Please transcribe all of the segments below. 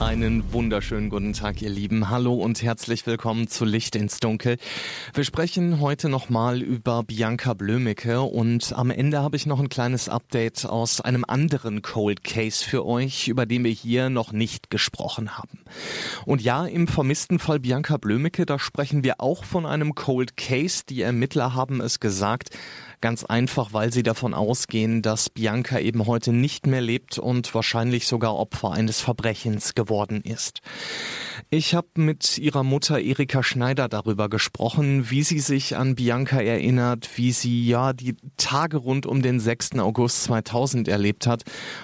Einen wunderschönen guten Tag, ihr Lieben. Hallo und herzlich willkommen zu Licht ins Dunkel. Wir sprechen heute nochmal über Bianca Blömecke und am Ende habe ich noch ein kleines Update aus einem anderen Cold Case für euch, über den wir hier noch nicht gesprochen haben. Und ja, im vermissten Fall Bianca Blömecke, da sprechen wir auch von einem Cold Case. Die Ermittler haben es gesagt. Ganz einfach, weil sie davon ausgehen, dass Bianca eben heute nicht mehr lebt und wahrscheinlich sogar Opfer eines Verbrechens geworden ist. Ich habe mit ihrer Mutter Erika Schneider darüber gesprochen, wie sie sich an Bianca erinnert, wie sie ja die Tage rund um den 6. August 2000 erlebt hat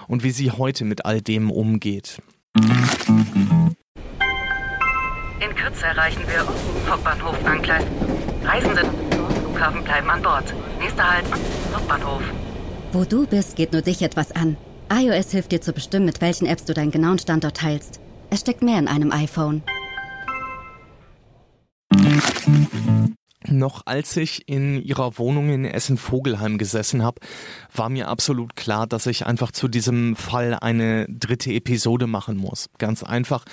und wie sie heute mit all dem umgeht. In Kürze erreichen wir Hauptbahnhof Angleis. Reisende Flughafen bleiben an Bord. Nächster Halt, Hauptbahnhof. Wo du bist, geht nur dich etwas an. iOS hilft dir zu bestimmen, mit welchen Apps du deinen genauen Standort teilst. Es steckt mehr in einem iPhone. Noch als ich in ihrer Wohnung in Essen-Vogelheim gesessen habe, war mir absolut klar, dass ich einfach zu diesem Fall eine dritte Episode machen muss. Ganz einfach,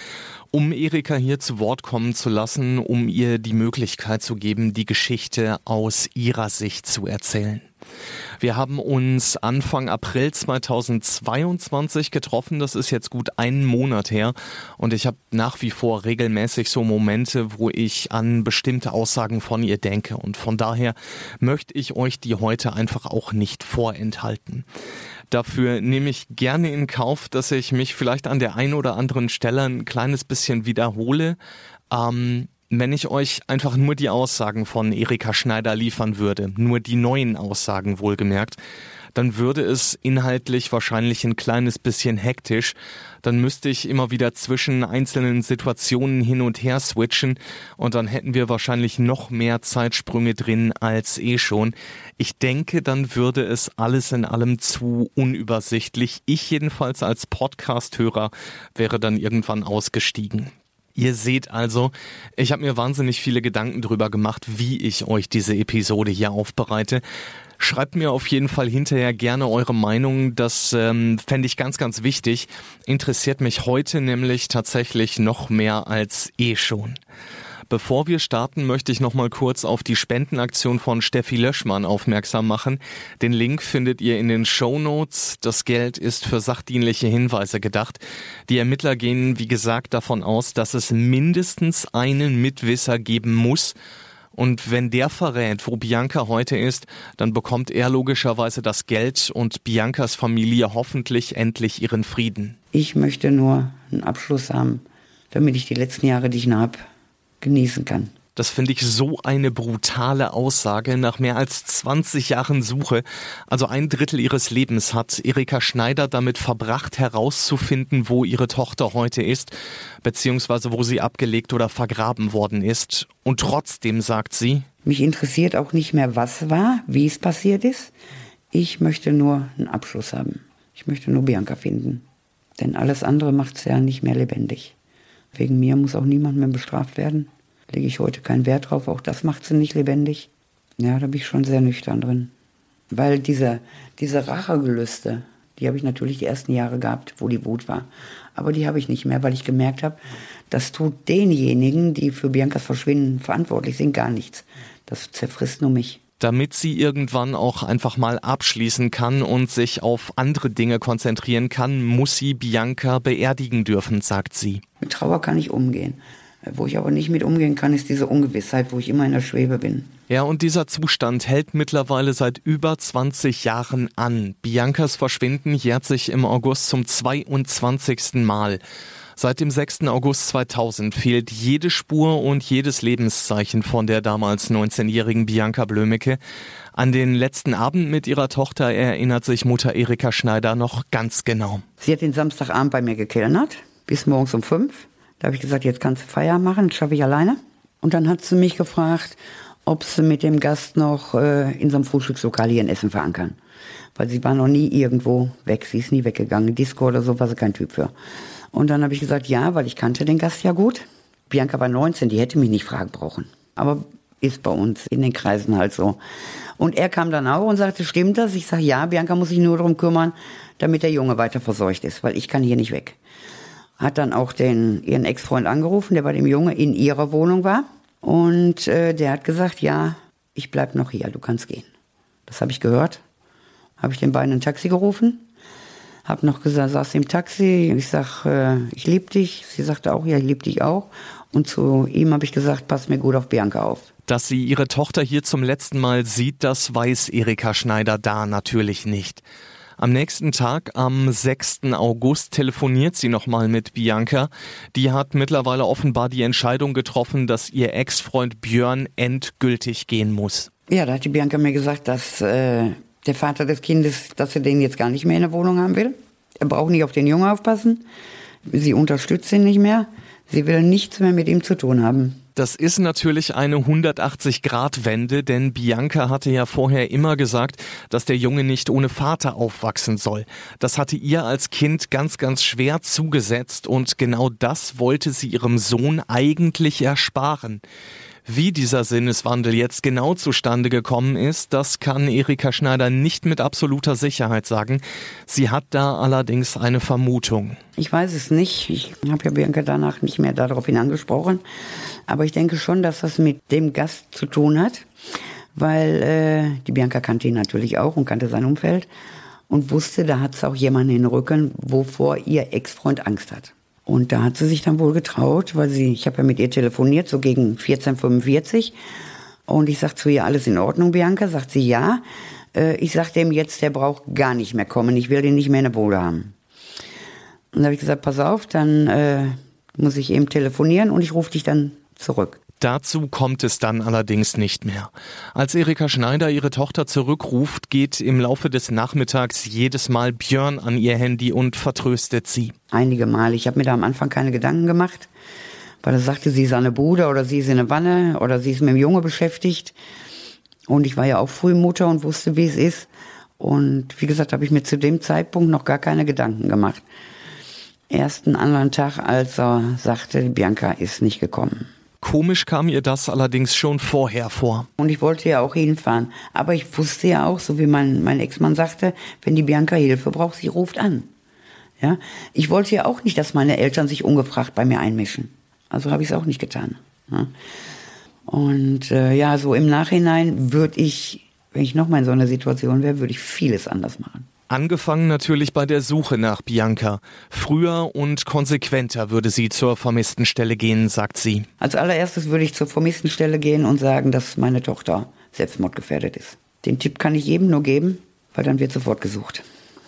um Erika hier zu Wort kommen zu lassen, um ihr die Möglichkeit zu geben, die Geschichte aus ihrer Sicht zu erzählen. Wir haben uns Anfang April 2022 getroffen. Das ist jetzt gut einen Monat her. Und ich habe nach wie vor regelmäßig so Momente, wo ich an bestimmte Aussagen von ihr denke. Und von daher möchte ich euch die heute einfach auch nicht vorenthalten. Dafür nehme ich gerne in Kauf, dass ich mich vielleicht an der einen oder anderen Stelle ein kleines bisschen wiederhole. Ähm, wenn ich euch einfach nur die Aussagen von Erika Schneider liefern würde, nur die neuen Aussagen wohlgemerkt, dann würde es inhaltlich wahrscheinlich ein kleines bisschen hektisch. Dann müsste ich immer wieder zwischen einzelnen Situationen hin und her switchen und dann hätten wir wahrscheinlich noch mehr Zeitsprünge drin als eh schon. Ich denke, dann würde es alles in allem zu unübersichtlich. Ich jedenfalls als Podcast-Hörer wäre dann irgendwann ausgestiegen. Ihr seht also, ich habe mir wahnsinnig viele Gedanken drüber gemacht, wie ich euch diese Episode hier aufbereite. Schreibt mir auf jeden Fall hinterher gerne eure Meinung. Das ähm, fände ich ganz, ganz wichtig. Interessiert mich heute nämlich tatsächlich noch mehr als eh schon. Bevor wir starten, möchte ich noch mal kurz auf die Spendenaktion von Steffi Löschmann aufmerksam machen. Den Link findet ihr in den Show Notes. Das Geld ist für sachdienliche Hinweise gedacht. Die Ermittler gehen, wie gesagt, davon aus, dass es mindestens einen Mitwisser geben muss. Und wenn der verrät, wo Bianca heute ist, dann bekommt er logischerweise das Geld und Biancas Familie hoffentlich endlich ihren Frieden. Ich möchte nur einen Abschluss haben, damit ich die letzten Jahre, die ich noch habe, genießen kann. Das finde ich so eine brutale Aussage nach mehr als 20 Jahren Suche. Also ein Drittel ihres Lebens hat Erika Schneider damit verbracht, herauszufinden, wo ihre Tochter heute ist, beziehungsweise wo sie abgelegt oder vergraben worden ist. Und trotzdem sagt sie, mich interessiert auch nicht mehr, was war, wie es passiert ist. Ich möchte nur einen Abschluss haben. Ich möchte nur Bianca finden. Denn alles andere macht es ja nicht mehr lebendig. Wegen mir muss auch niemand mehr bestraft werden. Lege ich heute keinen Wert drauf. Auch das macht sie nicht lebendig. Ja, da bin ich schon sehr nüchtern drin. Weil diese, diese Rachegelüste, die habe ich natürlich die ersten Jahre gehabt, wo die Wut war. Aber die habe ich nicht mehr, weil ich gemerkt habe, das tut denjenigen, die für Biancas Verschwinden verantwortlich sind, gar nichts. Das zerfrisst nur mich damit sie irgendwann auch einfach mal abschließen kann und sich auf andere Dinge konzentrieren kann, muss sie Bianca beerdigen dürfen, sagt sie. Mit Trauer kann ich umgehen. Wo ich aber nicht mit umgehen kann, ist diese Ungewissheit, wo ich immer in der Schwebe bin. Ja, und dieser Zustand hält mittlerweile seit über 20 Jahren an. Biancas Verschwinden jährt sich im August zum 22. Mal. Seit dem 6. August 2000 fehlt jede Spur und jedes Lebenszeichen von der damals 19-jährigen Bianca Blömecke. An den letzten Abend mit ihrer Tochter erinnert sich Mutter Erika Schneider noch ganz genau. Sie hat den Samstagabend bei mir gekellnert, bis morgens um fünf. Da habe ich gesagt, jetzt kannst du Feier machen, das schaffe ich alleine. Und dann hat sie mich gefragt, ob sie mit dem Gast noch äh, in so einem Frühstückslokal hier in Essen kann. Weil sie war noch nie irgendwo weg, sie ist nie weggegangen. Disco oder so war sie kein Typ für. Und dann habe ich gesagt, ja, weil ich kannte den Gast ja gut. Bianca war 19, die hätte mich nicht fragen brauchen. Aber ist bei uns in den Kreisen halt so. Und er kam dann auch und sagte, stimmt das? Ich sage, ja, Bianca muss sich nur darum kümmern, damit der Junge weiter versorgt ist, weil ich kann hier nicht weg. Hat dann auch den, ihren Ex-Freund angerufen, der bei dem Junge in ihrer Wohnung war. Und äh, der hat gesagt, ja, ich bleib noch hier, du kannst gehen. Das habe ich gehört. Habe ich den beiden ein Taxi gerufen. Hab noch gesagt, saß im Taxi. Ich sag, äh, ich liebe dich. Sie sagte auch, ja, ich liebe dich auch. Und zu ihm habe ich gesagt, pass mir gut auf Bianca auf. Dass sie ihre Tochter hier zum letzten Mal sieht, das weiß Erika Schneider da natürlich nicht. Am nächsten Tag, am 6. August, telefoniert sie nochmal mit Bianca. Die hat mittlerweile offenbar die Entscheidung getroffen, dass ihr Ex-Freund Björn endgültig gehen muss. Ja, da hat die Bianca mir gesagt, dass äh, der Vater des Kindes, dass er den jetzt gar nicht mehr in der Wohnung haben will. Er braucht nicht auf den Jungen aufpassen. Sie unterstützt ihn nicht mehr. Sie will nichts mehr mit ihm zu tun haben. Das ist natürlich eine 180-Grad-Wende, denn Bianca hatte ja vorher immer gesagt, dass der Junge nicht ohne Vater aufwachsen soll. Das hatte ihr als Kind ganz, ganz schwer zugesetzt und genau das wollte sie ihrem Sohn eigentlich ersparen. Wie dieser Sinneswandel jetzt genau zustande gekommen ist, das kann Erika Schneider nicht mit absoluter Sicherheit sagen. Sie hat da allerdings eine Vermutung. Ich weiß es nicht. Ich habe ja Bianca danach nicht mehr darauf angesprochen. Aber ich denke schon, dass das mit dem Gast zu tun hat, weil äh, die Bianca kannte ihn natürlich auch und kannte sein Umfeld und wusste, da hat es auch jemanden in den Rücken, wovor ihr Ex-Freund Angst hat. Und da hat sie sich dann wohl getraut, weil sie, ich habe ja mit ihr telefoniert, so gegen 14.45 und ich sag zu ihr, alles in Ordnung, Bianca? Sagt sie, ja. Äh, ich sagte ihm jetzt, der braucht gar nicht mehr kommen, ich will den nicht mehr in der Bude haben. Und da habe ich gesagt, pass auf, dann äh, muss ich eben telefonieren und ich rufe dich dann zurück. Dazu kommt es dann allerdings nicht mehr. Als Erika Schneider ihre Tochter zurückruft, geht im Laufe des Nachmittags jedes Mal Björn an ihr Handy und vertröstet sie. Einige Mal. Ich habe mir da am Anfang keine Gedanken gemacht, weil er sagte, sie ist an der Bude oder sie ist in der Wanne oder sie ist mit dem Junge beschäftigt. Und ich war ja auch früh Mutter und wusste, wie es ist. Und wie gesagt, habe ich mir zu dem Zeitpunkt noch gar keine Gedanken gemacht. Erst einen anderen Tag, als er sagte, Bianca ist nicht gekommen. Komisch kam ihr das allerdings schon vorher vor. Und ich wollte ja auch hinfahren. Aber ich wusste ja auch, so wie mein, mein Ex-Mann sagte, wenn die Bianca Hilfe braucht, sie ruft an. Ja, ich wollte ja auch nicht, dass meine Eltern sich ungefragt bei mir einmischen. Also habe ich es auch nicht getan. Ja. Und äh, ja, so im Nachhinein würde ich, wenn ich nochmal in so einer Situation wäre, würde ich vieles anders machen. Angefangen natürlich bei der Suche nach Bianca. Früher und konsequenter würde sie zur vermissten Stelle gehen, sagt sie. Als allererstes würde ich zur vermissten Stelle gehen und sagen, dass meine Tochter selbstmordgefährdet ist. Den Tipp kann ich jedem nur geben, weil dann wird sofort gesucht.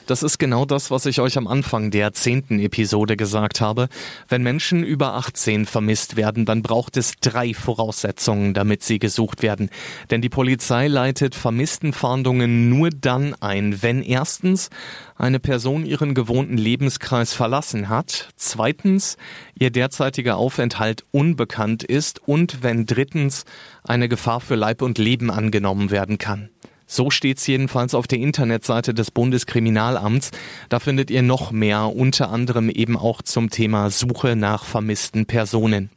Das ist genau das, was ich euch am Anfang der zehnten Episode gesagt habe. Wenn Menschen über 18 vermisst werden, dann braucht es drei Voraussetzungen, damit sie gesucht werden. Denn die Polizei leitet Vermisstenfahndungen nur dann ein, wenn erstens eine Person ihren gewohnten Lebenskreis verlassen hat, zweitens ihr derzeitiger Aufenthalt unbekannt ist und wenn drittens eine Gefahr für Leib und Leben angenommen werden kann. So steht's jedenfalls auf der Internetseite des Bundeskriminalamts. Da findet ihr noch mehr, unter anderem eben auch zum Thema Suche nach vermissten Personen.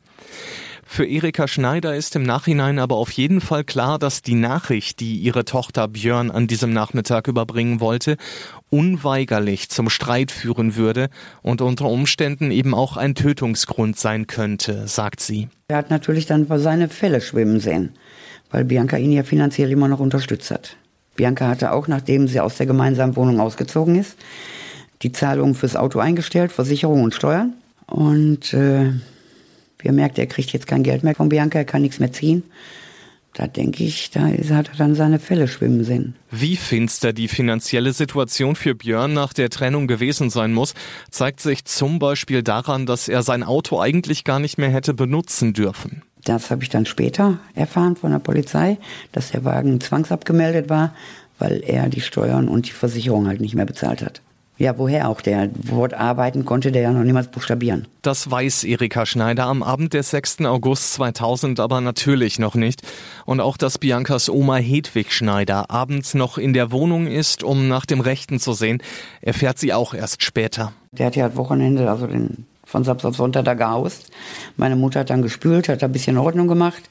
Für Erika Schneider ist im Nachhinein aber auf jeden Fall klar, dass die Nachricht, die ihre Tochter Björn an diesem Nachmittag überbringen wollte, unweigerlich zum Streit führen würde und unter Umständen eben auch ein Tötungsgrund sein könnte, sagt sie. Er hat natürlich dann seine Fälle schwimmen sehen, weil Bianca ihn ja finanziell immer noch unterstützt hat. Bianca hatte auch, nachdem sie aus der gemeinsamen Wohnung ausgezogen ist, die Zahlungen fürs Auto eingestellt, Versicherung und Steuern. Und äh, wir merkt, er kriegt jetzt kein Geld mehr von Bianca, er kann nichts mehr ziehen. Da denke ich, da hat er dann seine Fälle schwimmen sehen. Wie finster die finanzielle Situation für Björn nach der Trennung gewesen sein muss, zeigt sich zum Beispiel daran, dass er sein Auto eigentlich gar nicht mehr hätte benutzen dürfen. Das habe ich dann später erfahren von der Polizei, dass der Wagen zwangsabgemeldet war, weil er die Steuern und die Versicherung halt nicht mehr bezahlt hat. Ja, woher auch? Der Wort arbeiten konnte der ja noch niemals buchstabieren. Das weiß Erika Schneider am Abend des 6. August 2000 aber natürlich noch nicht. Und auch, dass Biancas Oma Hedwig Schneider abends noch in der Wohnung ist, um nach dem Rechten zu sehen, erfährt sie auch erst später. Der hat ja Wochenende, also den, von Samstag auf Sonntag da gehaust. Meine Mutter hat dann gespült, hat da ein bisschen Ordnung gemacht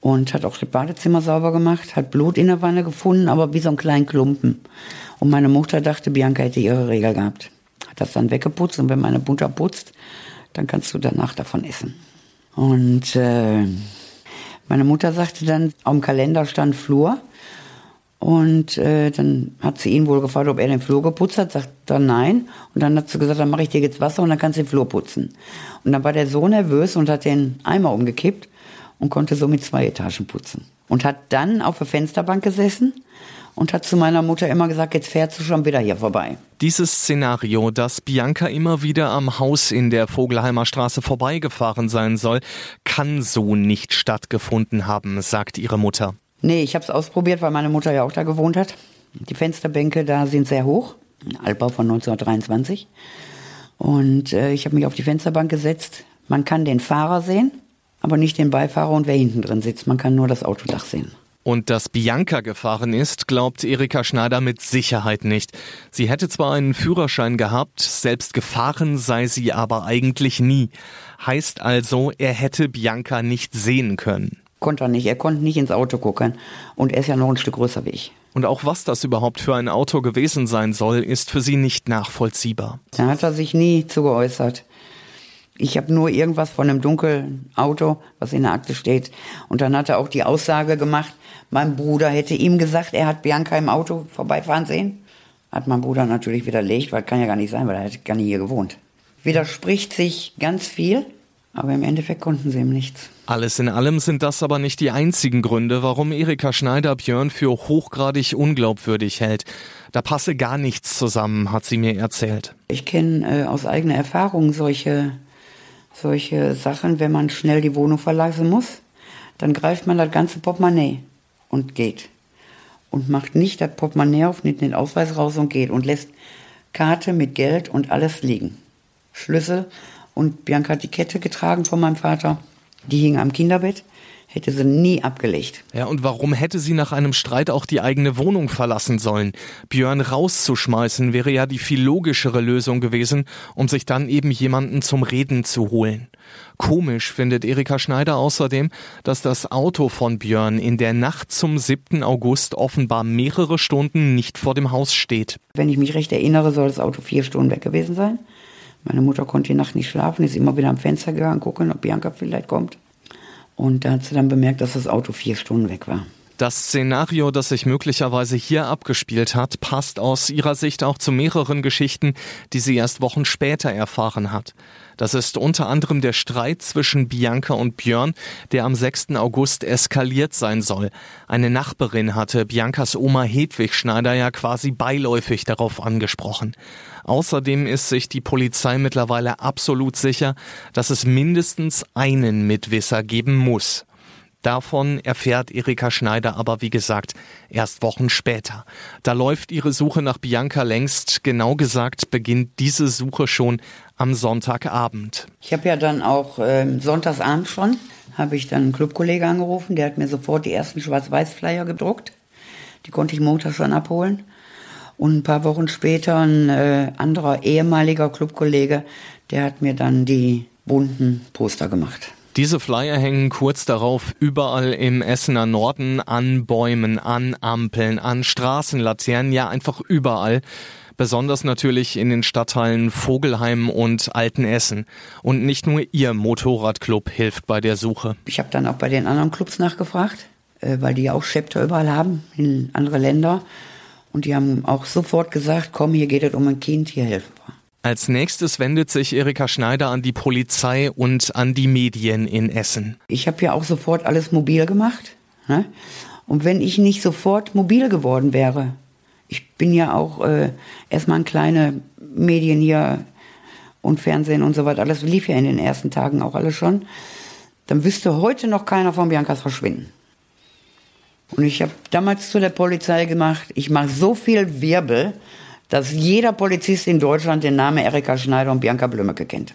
und hat auch das Badezimmer sauber gemacht, hat Blut in der Wanne gefunden, aber wie so einen kleinen Klumpen. Und meine Mutter dachte, Bianca hätte ihre Regel gehabt. Hat das dann weggeputzt und wenn meine Mutter putzt, dann kannst du danach davon essen. Und äh, meine Mutter sagte dann, dem Kalender stand Flur. Und äh, dann hat sie ihn wohl gefragt, ob er den Flur geputzt hat. Sagt dann nein. Und dann hat sie gesagt, dann mache ich dir jetzt Wasser und dann kannst du den Flur putzen. Und dann war der so nervös und hat den Eimer umgekippt und konnte somit zwei Etagen putzen. Und hat dann auf der Fensterbank gesessen und hat zu meiner Mutter immer gesagt, jetzt fährst du schon wieder hier vorbei. Dieses Szenario, dass Bianca immer wieder am Haus in der Vogelheimer Straße vorbeigefahren sein soll, kann so nicht stattgefunden haben, sagt ihre Mutter. Nee, ich habe es ausprobiert, weil meine Mutter ja auch da gewohnt hat. Die Fensterbänke da sind sehr hoch, ein Altbau von 1923. Und äh, ich habe mich auf die Fensterbank gesetzt. Man kann den Fahrer sehen, aber nicht den Beifahrer und wer hinten drin sitzt. Man kann nur das Autodach sehen. Und dass Bianca gefahren ist, glaubt Erika Schneider mit Sicherheit nicht. Sie hätte zwar einen Führerschein gehabt, selbst gefahren sei sie aber eigentlich nie. Heißt also, er hätte Bianca nicht sehen können. Konnte er nicht, er konnte nicht ins Auto gucken. Und er ist ja noch ein Stück größer wie ich. Und auch was das überhaupt für ein Auto gewesen sein soll, ist für sie nicht nachvollziehbar. Da hat er sich nie zu geäußert. Ich habe nur irgendwas von einem dunklen Auto, was in der Akte steht. Und dann hat er auch die Aussage gemacht, mein Bruder hätte ihm gesagt, er hat Bianca im Auto vorbeifahren sehen. Hat mein Bruder natürlich widerlegt, weil kann ja gar nicht sein, weil er hat gar nicht hier gewohnt. Widerspricht sich ganz viel, aber im Endeffekt konnten sie ihm nichts. Alles in allem sind das aber nicht die einzigen Gründe, warum Erika Schneider Björn für hochgradig unglaubwürdig hält. Da passe gar nichts zusammen, hat sie mir erzählt. Ich kenne äh, aus eigener Erfahrung solche, solche Sachen, wenn man schnell die Wohnung verlassen muss, dann greift man das ganze Portemonnaie und geht. Und macht nicht das Portemonnaie auf, nimmt den Ausweis raus und geht und lässt Karte mit Geld und alles liegen. Schlüssel und Bianca hat die Kette getragen von meinem Vater. Die hing am Kinderbett hätte sie nie abgelegt. Ja, und warum hätte sie nach einem Streit auch die eigene Wohnung verlassen sollen? Björn rauszuschmeißen wäre ja die viel logischere Lösung gewesen, um sich dann eben jemanden zum Reden zu holen. Komisch findet Erika Schneider außerdem, dass das Auto von Björn in der Nacht zum 7. August offenbar mehrere Stunden nicht vor dem Haus steht. Wenn ich mich recht erinnere, soll das Auto vier Stunden weg gewesen sein. Meine Mutter konnte die Nacht nicht schlafen, ist immer wieder am Fenster gegangen, gucken, ob Bianca vielleicht kommt. Und da hat sie dann bemerkt, dass das Auto vier Stunden weg war. Das Szenario, das sich möglicherweise hier abgespielt hat, passt aus ihrer Sicht auch zu mehreren Geschichten, die sie erst Wochen später erfahren hat. Das ist unter anderem der Streit zwischen Bianca und Björn, der am 6. August eskaliert sein soll. Eine Nachbarin hatte Biancas Oma Hedwig Schneider ja quasi beiläufig darauf angesprochen. Außerdem ist sich die Polizei mittlerweile absolut sicher, dass es mindestens einen Mitwisser geben muss. Davon erfährt Erika Schneider aber, wie gesagt, erst Wochen später. Da läuft ihre Suche nach Bianca längst. Genau gesagt beginnt diese Suche schon am Sonntagabend. Ich habe ja dann auch äh, Sonntagsabend schon, habe ich dann einen Clubkollege angerufen, der hat mir sofort die ersten Schwarz-Weiß-Flyer gedruckt. Die konnte ich montags schon abholen. Und ein paar Wochen später ein äh, anderer ehemaliger Clubkollege, der hat mir dann die bunten Poster gemacht. Diese Flyer hängen kurz darauf überall im Essener Norden an Bäumen, an Ampeln, an Straßenlaternen, ja einfach überall. Besonders natürlich in den Stadtteilen Vogelheim und Altenessen. Und nicht nur ihr Motorradclub hilft bei der Suche. Ich habe dann auch bei den anderen Clubs nachgefragt, äh, weil die ja auch Chapter überall haben, in andere Länder. Und die haben auch sofort gesagt, komm, hier geht es um ein Kind, hier helfen. Als nächstes wendet sich Erika Schneider an die Polizei und an die Medien in Essen. Ich habe ja auch sofort alles mobil gemacht. Ne? Und wenn ich nicht sofort mobil geworden wäre, ich bin ja auch äh, erstmal in kleine Medien hier und Fernsehen und so weiter, alles lief ja in den ersten Tagen auch alles schon, dann wüsste heute noch keiner von Biancas Verschwinden. Und ich habe damals zu der Polizei gemacht, ich mache so viel Wirbel, dass jeder Polizist in Deutschland den Namen Erika Schneider und Bianca Blümecke kennt.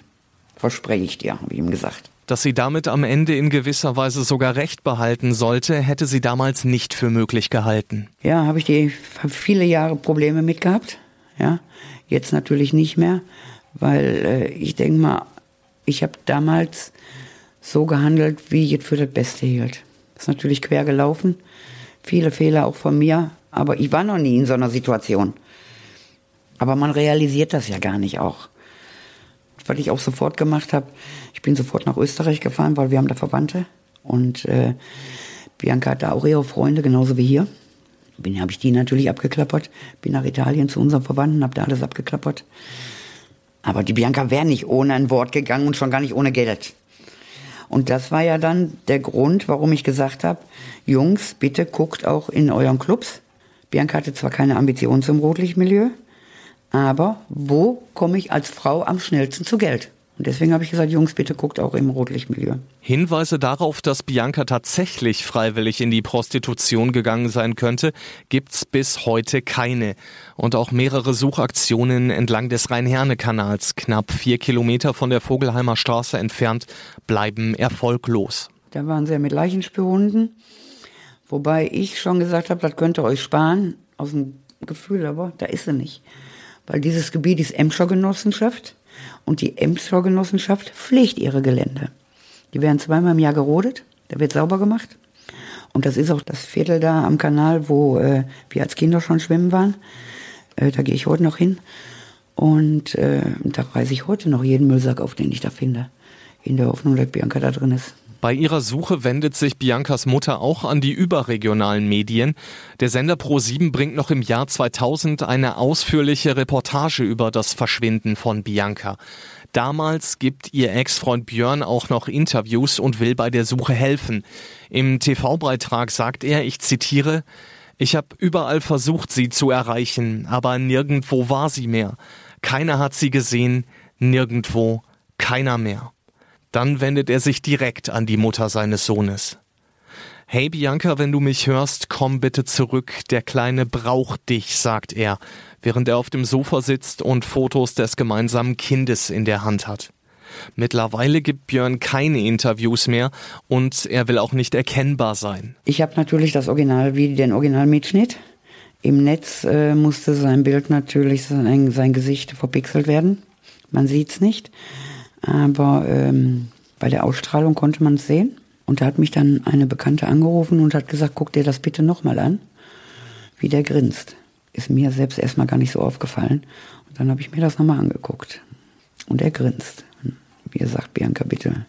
Verspreche ich dir, habe ich ihm gesagt. Dass sie damit am Ende in gewisser Weise sogar Recht behalten sollte, hätte sie damals nicht für möglich gehalten. Ja, habe ich die viele Jahre Probleme mit gehabt. Ja, jetzt natürlich nicht mehr, weil äh, ich denke mal, ich habe damals so gehandelt, wie ich es für das Beste hielt. Ist natürlich quer gelaufen, viele Fehler auch von mir, aber ich war noch nie in so einer Situation. Aber man realisiert das ja gar nicht auch. Was ich auch sofort gemacht habe, ich bin sofort nach Österreich gefahren, weil wir haben da Verwandte. Und äh, Bianca hat da auch ihre Freunde, genauso wie hier. Bin habe ich die natürlich abgeklappert. Bin nach Italien zu unseren Verwandten, habe da alles abgeklappert. Aber die Bianca wäre nicht ohne ein Wort gegangen und schon gar nicht ohne Geld. Und das war ja dann der Grund, warum ich gesagt habe, Jungs, bitte guckt auch in euren Clubs. Bianca hatte zwar keine Ambitionen zum Rotlichtmilieu, aber wo komme ich als Frau am schnellsten zu Geld? Und deswegen habe ich gesagt, Jungs, bitte guckt auch im Rotlichtmilieu. Hinweise darauf, dass Bianca tatsächlich freiwillig in die Prostitution gegangen sein könnte, gibt's bis heute keine. Und auch mehrere Suchaktionen entlang des Rhein-Herne-Kanals, knapp vier Kilometer von der Vogelheimer Straße entfernt, bleiben erfolglos. Da waren sie ja mit Leichenspürhunden, wobei ich schon gesagt habe, das könnt ihr euch sparen, aus dem Gefühl, aber da ist sie nicht. Weil dieses Gebiet ist Emscher Genossenschaft und die Emscher Genossenschaft pflegt ihre Gelände. Die werden zweimal im Jahr gerodet, da wird sauber gemacht. Und das ist auch das Viertel da am Kanal, wo äh, wir als Kinder schon schwimmen waren. Äh, da gehe ich heute noch hin. Und äh, da reiße ich heute noch jeden Müllsack auf, den ich da finde. In der Hoffnung, dass Bianca da drin ist. Bei ihrer Suche wendet sich Biancas Mutter auch an die überregionalen Medien. Der Sender Pro7 bringt noch im Jahr 2000 eine ausführliche Reportage über das Verschwinden von Bianca. Damals gibt ihr Ex-Freund Björn auch noch Interviews und will bei der Suche helfen. Im TV-Beitrag sagt er, ich zitiere, ich habe überall versucht, sie zu erreichen, aber nirgendwo war sie mehr. Keiner hat sie gesehen, nirgendwo, keiner mehr. Dann wendet er sich direkt an die Mutter seines Sohnes. Hey Bianca, wenn du mich hörst, komm bitte zurück. Der Kleine braucht dich, sagt er, während er auf dem Sofa sitzt und Fotos des gemeinsamen Kindes in der Hand hat. Mittlerweile gibt Björn keine Interviews mehr und er will auch nicht erkennbar sein. Ich habe natürlich das Original wie den Originalmitschnitt. Im Netz äh, musste sein Bild natürlich sein, sein Gesicht verpixelt werden. Man sieht's nicht. Aber ähm, bei der Ausstrahlung konnte man es sehen. Und da hat mich dann eine Bekannte angerufen und hat gesagt, guck dir das bitte nochmal an, wie der grinst. Ist mir selbst erstmal gar nicht so aufgefallen. Und dann habe ich mir das nochmal angeguckt. Und er grinst. Wie er sagt, Bianca, bitte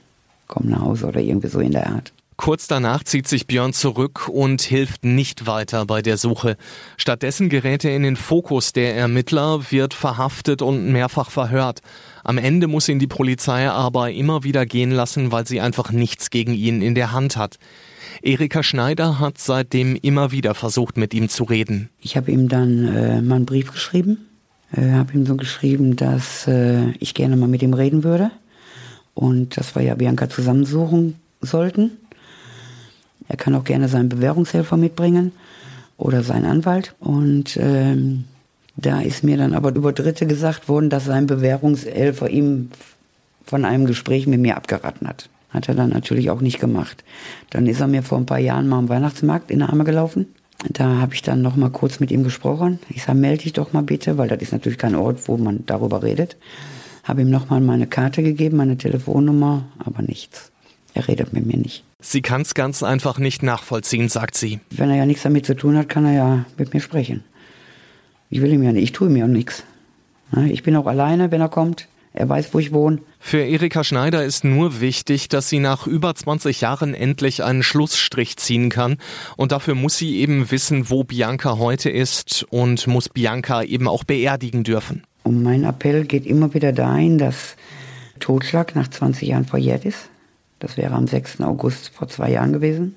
komm nach Hause oder irgendwie so in der Art. Kurz danach zieht sich Björn zurück und hilft nicht weiter bei der Suche. Stattdessen gerät er in den Fokus der Ermittler, wird verhaftet und mehrfach verhört. Am Ende muss ihn die Polizei aber immer wieder gehen lassen, weil sie einfach nichts gegen ihn in der Hand hat. Erika Schneider hat seitdem immer wieder versucht, mit ihm zu reden. Ich habe ihm dann äh, mal einen Brief geschrieben, äh, habe ihm so geschrieben, dass äh, ich gerne mal mit ihm reden würde und dass wir ja Bianca zusammensuchen sollten. Er kann auch gerne seinen Bewährungshelfer mitbringen oder seinen Anwalt. Und ähm, da ist mir dann aber über Dritte gesagt worden, dass sein Bewährungshelfer ihm von einem Gespräch mit mir abgeraten hat. Hat er dann natürlich auch nicht gemacht. Dann ist er mir vor ein paar Jahren mal am Weihnachtsmarkt in die Arme gelaufen. Da habe ich dann noch mal kurz mit ihm gesprochen. Ich sage, melde dich doch mal bitte, weil das ist natürlich kein Ort, wo man darüber redet. Habe ihm noch mal meine Karte gegeben, meine Telefonnummer, aber nichts. Er redet mit mir nicht. Sie kann es ganz einfach nicht nachvollziehen, sagt sie. Wenn er ja nichts damit zu tun hat, kann er ja mit mir sprechen. Ich will ihm ja nicht, ich tue ihm ja nichts. Ich bin auch alleine, wenn er kommt. Er weiß, wo ich wohne. Für Erika Schneider ist nur wichtig, dass sie nach über 20 Jahren endlich einen Schlussstrich ziehen kann. Und dafür muss sie eben wissen, wo Bianca heute ist und muss Bianca eben auch beerdigen dürfen. Und mein Appell geht immer wieder dahin, dass Totschlag nach 20 Jahren verjährt ist. Das wäre am 6. August vor zwei Jahren gewesen.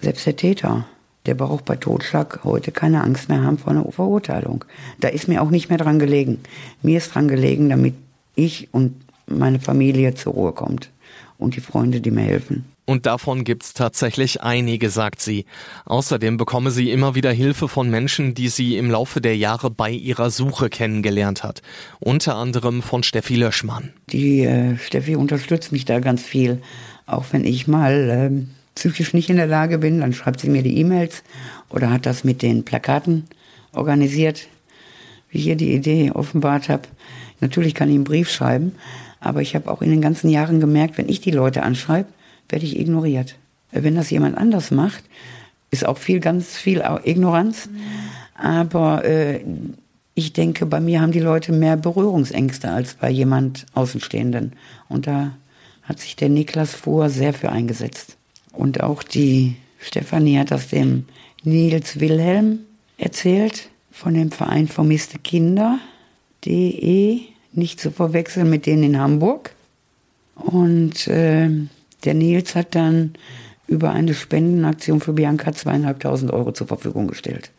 Selbst der Täter, der braucht bei Totschlag heute keine Angst mehr haben vor einer Verurteilung. Da ist mir auch nicht mehr dran gelegen. Mir ist dran gelegen, damit ich und meine Familie zur Ruhe kommt und die Freunde, die mir helfen. Und davon gibt's tatsächlich einige, sagt sie. Außerdem bekomme sie immer wieder Hilfe von Menschen, die sie im Laufe der Jahre bei ihrer Suche kennengelernt hat. Unter anderem von Steffi Löschmann. Die äh, Steffi unterstützt mich da ganz viel. Auch wenn ich mal äh, psychisch nicht in der Lage bin, dann schreibt sie mir die E-Mails oder hat das mit den Plakaten organisiert, wie ich ihr die Idee offenbart habe. Natürlich kann ich einen Brief schreiben, aber ich habe auch in den ganzen Jahren gemerkt, wenn ich die Leute anschreibe, werde ich ignoriert. Wenn das jemand anders macht, ist auch viel, ganz viel Ignoranz. Aber äh, ich denke, bei mir haben die Leute mehr Berührungsängste als bei jemand Außenstehenden. Und da hat sich der Niklas Fuhr sehr für eingesetzt. Und auch die Stefanie hat das dem Nils Wilhelm erzählt von dem Verein Vermisste Kinder, DE, nicht zu verwechseln mit denen in Hamburg. Und äh, der Nils hat dann über eine Spendenaktion für Bianca zweieinhalbtausend Euro zur Verfügung gestellt.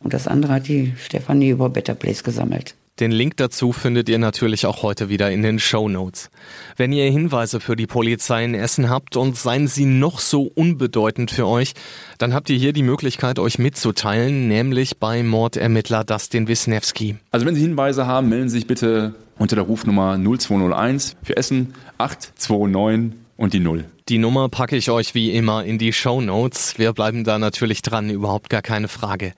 Und das andere hat die Stefanie über Better Place gesammelt. Den Link dazu findet ihr natürlich auch heute wieder in den Show Notes. Wenn ihr Hinweise für die Polizei in Essen habt und seien sie noch so unbedeutend für euch, dann habt ihr hier die Möglichkeit, euch mitzuteilen, nämlich bei Mordermittler Dustin Wisniewski. Also wenn Sie Hinweise haben, melden Sie sich bitte unter der Rufnummer 0201 für Essen 829 und die Null. Die Nummer packe ich euch wie immer in die Show Notes. Wir bleiben da natürlich dran, überhaupt gar keine Frage.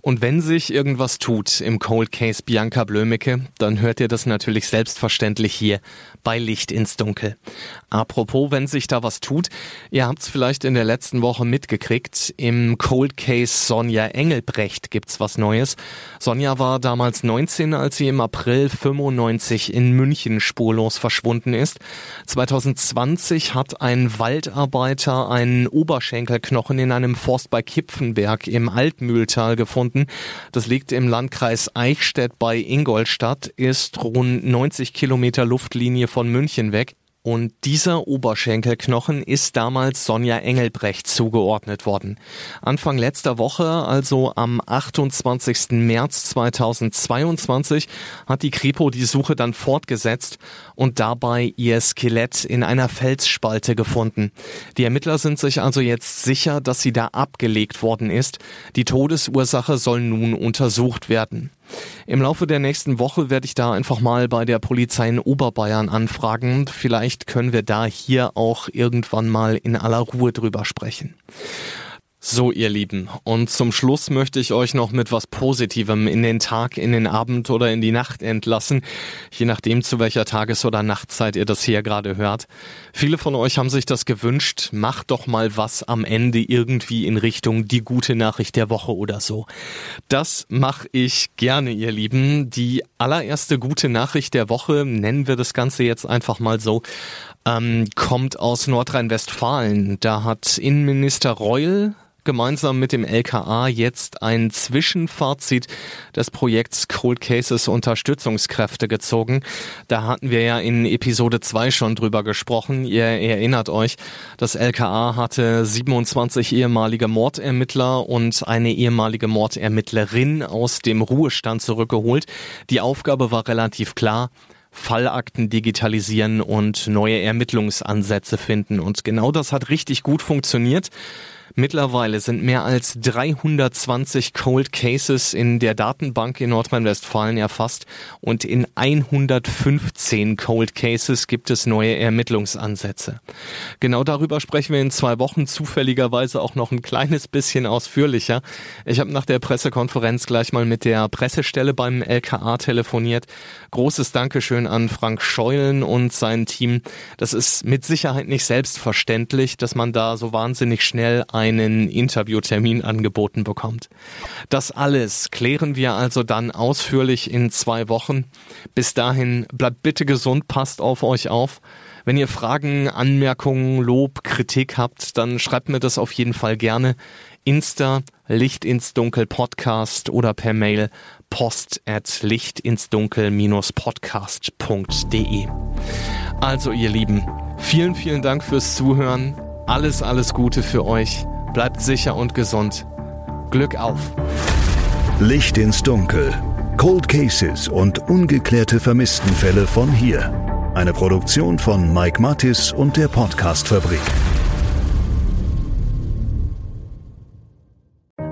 Und wenn sich irgendwas tut im Cold Case Bianca Blömecke, dann hört ihr das natürlich selbstverständlich hier bei Licht ins Dunkel. Apropos, wenn sich da was tut, ihr habt es vielleicht in der letzten Woche mitgekriegt, im Cold Case Sonja Engelbrecht gibt's was Neues. Sonja war damals 19, als sie im April 95 in München spurlos verschwunden ist. 2020 hat ein Waldarbeiter einen Oberschenkelknochen in einem Forst bei Kipfenberg im Altmühltal gefunden. Das liegt im Landkreis Eichstätt bei Ingolstadt, ist rund 90 Kilometer Luftlinie von München weg. Und dieser Oberschenkelknochen ist damals Sonja Engelbrecht zugeordnet worden. Anfang letzter Woche, also am 28. März 2022, hat die Kripo die Suche dann fortgesetzt und dabei ihr Skelett in einer Felsspalte gefunden. Die Ermittler sind sich also jetzt sicher, dass sie da abgelegt worden ist. Die Todesursache soll nun untersucht werden. Im Laufe der nächsten Woche werde ich da einfach mal bei der Polizei in Oberbayern anfragen. Vielleicht können wir da hier auch irgendwann mal in aller Ruhe drüber sprechen. So, ihr Lieben, und zum Schluss möchte ich euch noch mit was Positivem in den Tag, in den Abend oder in die Nacht entlassen, je nachdem zu welcher Tages- oder Nachtzeit ihr das hier gerade hört. Viele von euch haben sich das gewünscht, macht doch mal was am Ende irgendwie in Richtung die gute Nachricht der Woche oder so. Das mache ich gerne, ihr Lieben. Die allererste gute Nachricht der Woche, nennen wir das Ganze jetzt einfach mal so, ähm, kommt aus Nordrhein-Westfalen. Da hat Innenminister Reul gemeinsam mit dem LKA jetzt ein Zwischenfazit des Projekts Cold Cases Unterstützungskräfte gezogen. Da hatten wir ja in Episode 2 schon drüber gesprochen. Ihr erinnert euch, das LKA hatte 27 ehemalige Mordermittler und eine ehemalige Mordermittlerin aus dem Ruhestand zurückgeholt. Die Aufgabe war relativ klar. Fallakten digitalisieren und neue Ermittlungsansätze finden. Und genau das hat richtig gut funktioniert. Mittlerweile sind mehr als 320 Cold Cases in der Datenbank in Nordrhein-Westfalen erfasst und in 115 Cold Cases gibt es neue Ermittlungsansätze. Genau darüber sprechen wir in zwei Wochen zufälligerweise auch noch ein kleines bisschen ausführlicher. Ich habe nach der Pressekonferenz gleich mal mit der Pressestelle beim LKA telefoniert. Großes Dankeschön an Frank Scheulen und sein Team. Das ist mit Sicherheit nicht selbstverständlich, dass man da so wahnsinnig schnell einen Interviewtermin angeboten bekommt. Das alles klären wir also dann ausführlich in zwei Wochen. Bis dahin bleibt bitte gesund, passt auf euch auf. Wenn ihr Fragen, Anmerkungen, Lob, Kritik habt, dann schreibt mir das auf jeden Fall gerne. Insta, Licht ins Dunkel Podcast oder per Mail post at lichtinsdunkel-podcast.de. Also ihr Lieben, vielen, vielen Dank fürs Zuhören. Alles, alles Gute für euch. Bleibt sicher und gesund. Glück auf. Licht ins Dunkel. Cold Cases und ungeklärte Vermisstenfälle von hier. Eine Produktion von Mike Mattis und der Podcastfabrik.